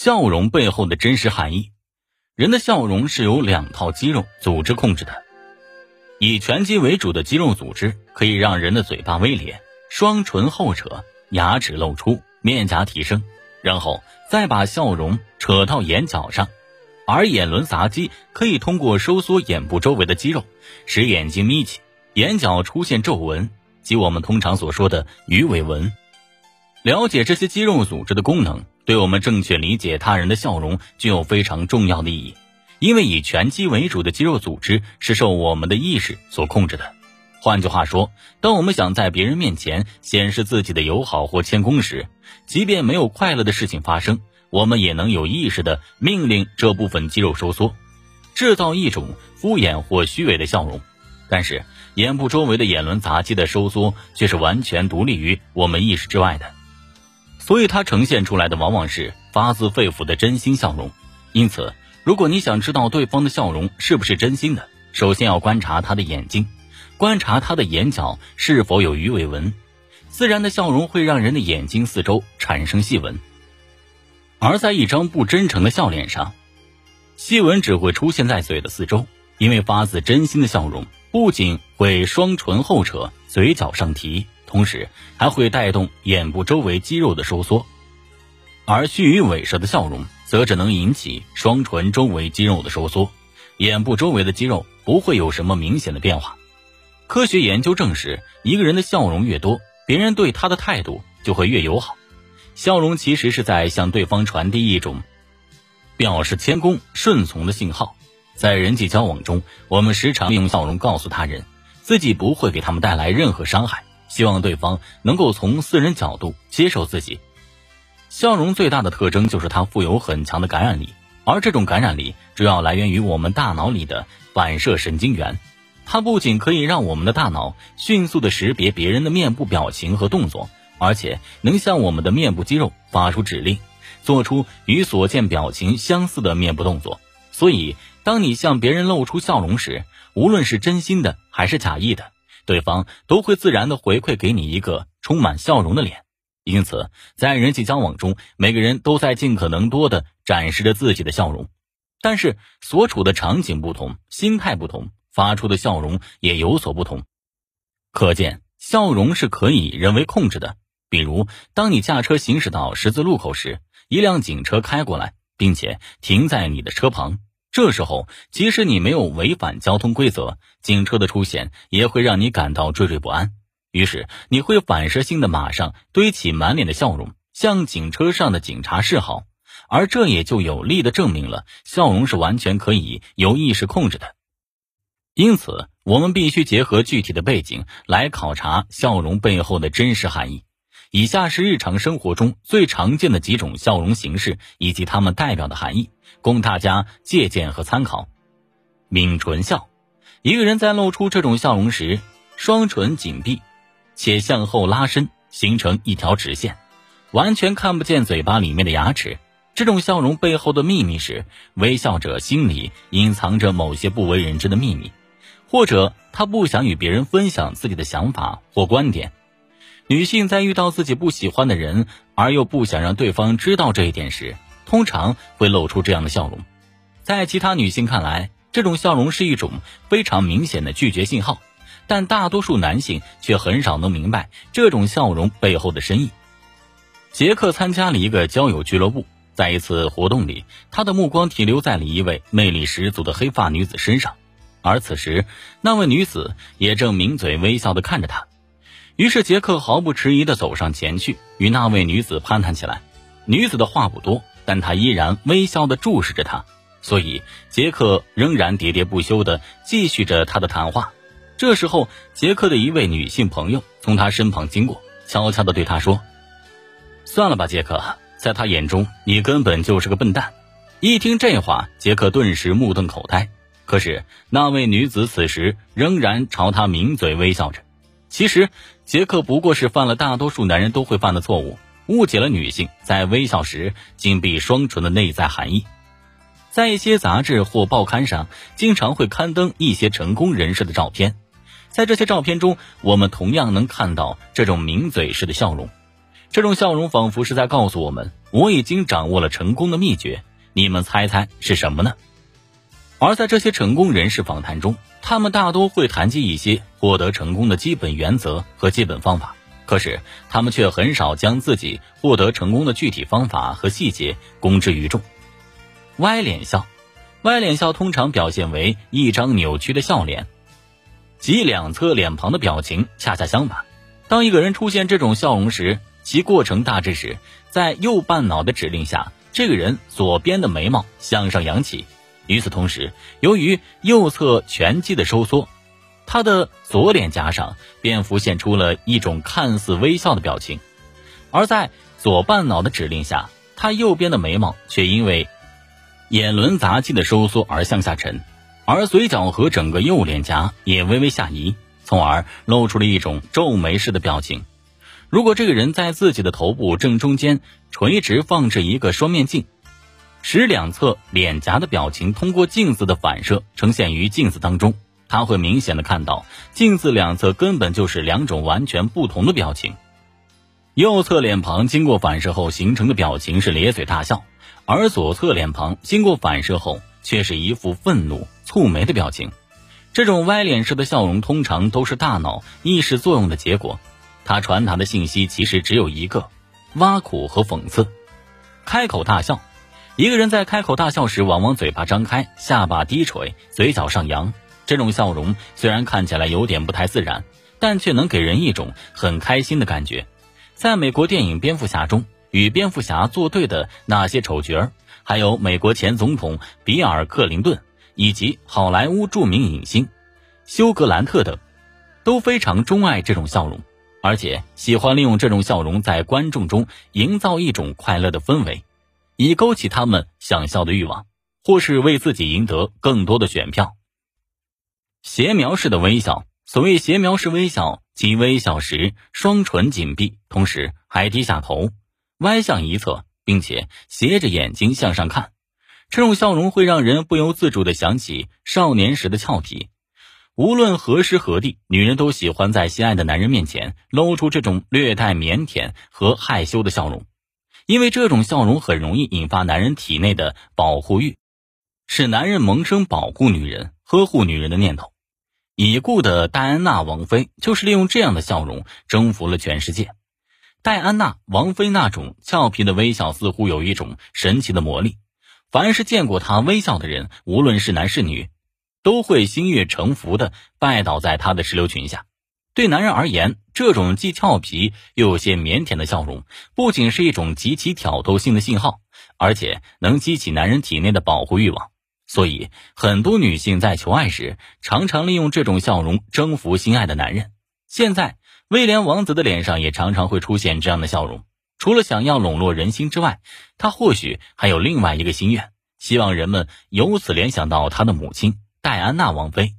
笑容背后的真实含义。人的笑容是由两套肌肉组织控制的，以拳肌为主的肌肉组织可以让人的嘴巴微咧，双唇后扯，牙齿露出，面颊提升，然后再把笑容扯到眼角上。而眼轮匝肌可以通过收缩眼部周围的肌肉，使眼睛眯起，眼角出现皱纹，即我们通常所说的鱼尾纹。了解这些肌肉组织的功能，对我们正确理解他人的笑容具有非常重要的意义。因为以拳肌为主的肌肉组织是受我们的意识所控制的。换句话说，当我们想在别人面前显示自己的友好或谦恭时，即便没有快乐的事情发生。我们也能有意识的命令这部分肌肉收缩，制造一种敷衍或虚伪的笑容。但是，眼部周围的眼轮匝肌的收缩却是完全独立于我们意识之外的，所以它呈现出来的往往是发自肺腑的真心笑容。因此，如果你想知道对方的笑容是不是真心的，首先要观察他的眼睛，观察他的眼角是否有鱼尾纹。自然的笑容会让人的眼睛四周产生细纹。而在一张不真诚的笑脸上，细纹只会出现在嘴的四周，因为发自真心的笑容不仅会双唇后扯、嘴角上提，同时还会带动眼部周围肌肉的收缩；而虚与委蛇的笑容则只能引起双唇周围肌肉的收缩，眼部周围的肌肉不会有什么明显的变化。科学研究证实，一个人的笑容越多，别人对他的态度就会越友好。笑容其实是在向对方传递一种表示谦恭、顺从的信号。在人际交往中，我们时常用笑容告诉他人，自己不会给他们带来任何伤害，希望对方能够从私人角度接受自己。笑容最大的特征就是它富有很强的感染力，而这种感染力主要来源于我们大脑里的反射神经元。它不仅可以让我们的大脑迅速的识别别人的面部表情和动作。而且能向我们的面部肌肉发出指令，做出与所见表情相似的面部动作。所以，当你向别人露出笑容时，无论是真心的还是假意的，对方都会自然的回馈给你一个充满笑容的脸。因此，在人际交往中，每个人都在尽可能多的展示着自己的笑容。但是，所处的场景不同，心态不同，发出的笑容也有所不同。可见，笑容是可以人为控制的。比如，当你驾车行驶到十字路口时，一辆警车开过来，并且停在你的车旁。这时候，即使你没有违反交通规则，警车的出现也会让你感到惴惴不安。于是，你会反射性的马上堆起满脸的笑容，向警车上的警察示好。而这也就有力的证明了，笑容是完全可以由意识控制的。因此，我们必须结合具体的背景来考察笑容背后的真实含义。以下是日常生活中最常见的几种笑容形式以及它们代表的含义，供大家借鉴和参考。抿唇笑，一个人在露出这种笑容时，双唇紧闭，且向后拉伸，形成一条直线，完全看不见嘴巴里面的牙齿。这种笑容背后的秘密是，微笑者心里隐藏着某些不为人知的秘密，或者他不想与别人分享自己的想法或观点。女性在遇到自己不喜欢的人，而又不想让对方知道这一点时，通常会露出这样的笑容。在其他女性看来，这种笑容是一种非常明显的拒绝信号，但大多数男性却很少能明白这种笑容背后的深意。杰克参加了一个交友俱乐部，在一次活动里，他的目光停留在了一位魅力十足的黑发女子身上，而此时，那位女子也正抿嘴微笑地看着他。于是杰克毫不迟疑地走上前去，与那位女子攀谈起来。女子的话不多，但她依然微笑地注视着他，所以杰克仍然喋喋不休地继续着他的谈话。这时候，杰克的一位女性朋友从他身旁经过，悄悄地对他说：“算了吧，杰克，在他眼中你根本就是个笨蛋。”一听这话，杰克顿时目瞪口呆。可是那位女子此时仍然朝他抿嘴微笑着。其实，杰克不过是犯了大多数男人都会犯的错误，误解了女性在微笑时紧闭双唇的内在含义。在一些杂志或报刊上，经常会刊登一些成功人士的照片，在这些照片中，我们同样能看到这种抿嘴式的笑容。这种笑容仿佛是在告诉我们：我已经掌握了成功的秘诀。你们猜猜是什么呢？而在这些成功人士访谈中，他们大多会谈及一些获得成功的基本原则和基本方法，可是他们却很少将自己获得成功的具体方法和细节公之于众。歪脸笑，歪脸笑通常表现为一张扭曲的笑脸，即两侧脸庞的表情恰恰相反。当一个人出现这种笑容时，其过程大致是在右半脑的指令下，这个人左边的眉毛向上扬起。与此同时，由于右侧颧肌的收缩，他的左脸颊上便浮现出了一种看似微笑的表情；而在左半脑的指令下，他右边的眉毛却因为眼轮匝肌的收缩而向下沉，而嘴角和整个右脸颊也微微下移，从而露出了一种皱眉式的表情。如果这个人在自己的头部正中间垂直放置一个双面镜。使两侧脸颊的表情通过镜子的反射呈现于镜子当中，他会明显的看到镜子两侧根本就是两种完全不同的表情。右侧脸庞经过反射后形成的表情是咧嘴大笑，而左侧脸庞经过反射后却是一副愤怒蹙眉的表情。这种歪脸式的笑容通常都是大脑意识作用的结果，它传达的信息其实只有一个：挖苦和讽刺。开口大笑。一个人在开口大笑时，往往嘴巴张开，下巴低垂，嘴角上扬。这种笑容虽然看起来有点不太自然，但却能给人一种很开心的感觉。在美国电影《蝙蝠侠》中，与蝙蝠侠作对的那些丑角，还有美国前总统比尔·克林顿以及好莱坞著名影星休·格兰特等，都非常钟爱这种笑容，而且喜欢利用这种笑容在观众中营造一种快乐的氛围。以勾起他们想笑的欲望，或是为自己赢得更多的选票。斜描式的微笑，所谓斜描式微笑，即微笑时双唇紧闭，同时还低下头，歪向一侧，并且斜着眼睛向上看。这种笑容会让人不由自主的想起少年时的俏皮。无论何时何地，女人都喜欢在心爱的男人面前露出这种略带腼腆和害羞的笑容。因为这种笑容很容易引发男人体内的保护欲，使男人萌生保护女人、呵护女人的念头。已故的戴安娜王妃就是利用这样的笑容征服了全世界。戴安娜王妃那种俏皮的微笑似乎有一种神奇的魔力，凡是见过她微笑的人，无论是男是女，都会心悦诚服的拜倒在她的石榴裙下。对男人而言，这种既俏皮又有些腼腆的笑容，不仅是一种极其挑逗性的信号，而且能激起男人体内的保护欲望。所以，很多女性在求爱时，常常利用这种笑容征服心爱的男人。现在，威廉王子的脸上也常常会出现这样的笑容。除了想要笼络人心之外，他或许还有另外一个心愿，希望人们由此联想到他的母亲戴安娜王妃。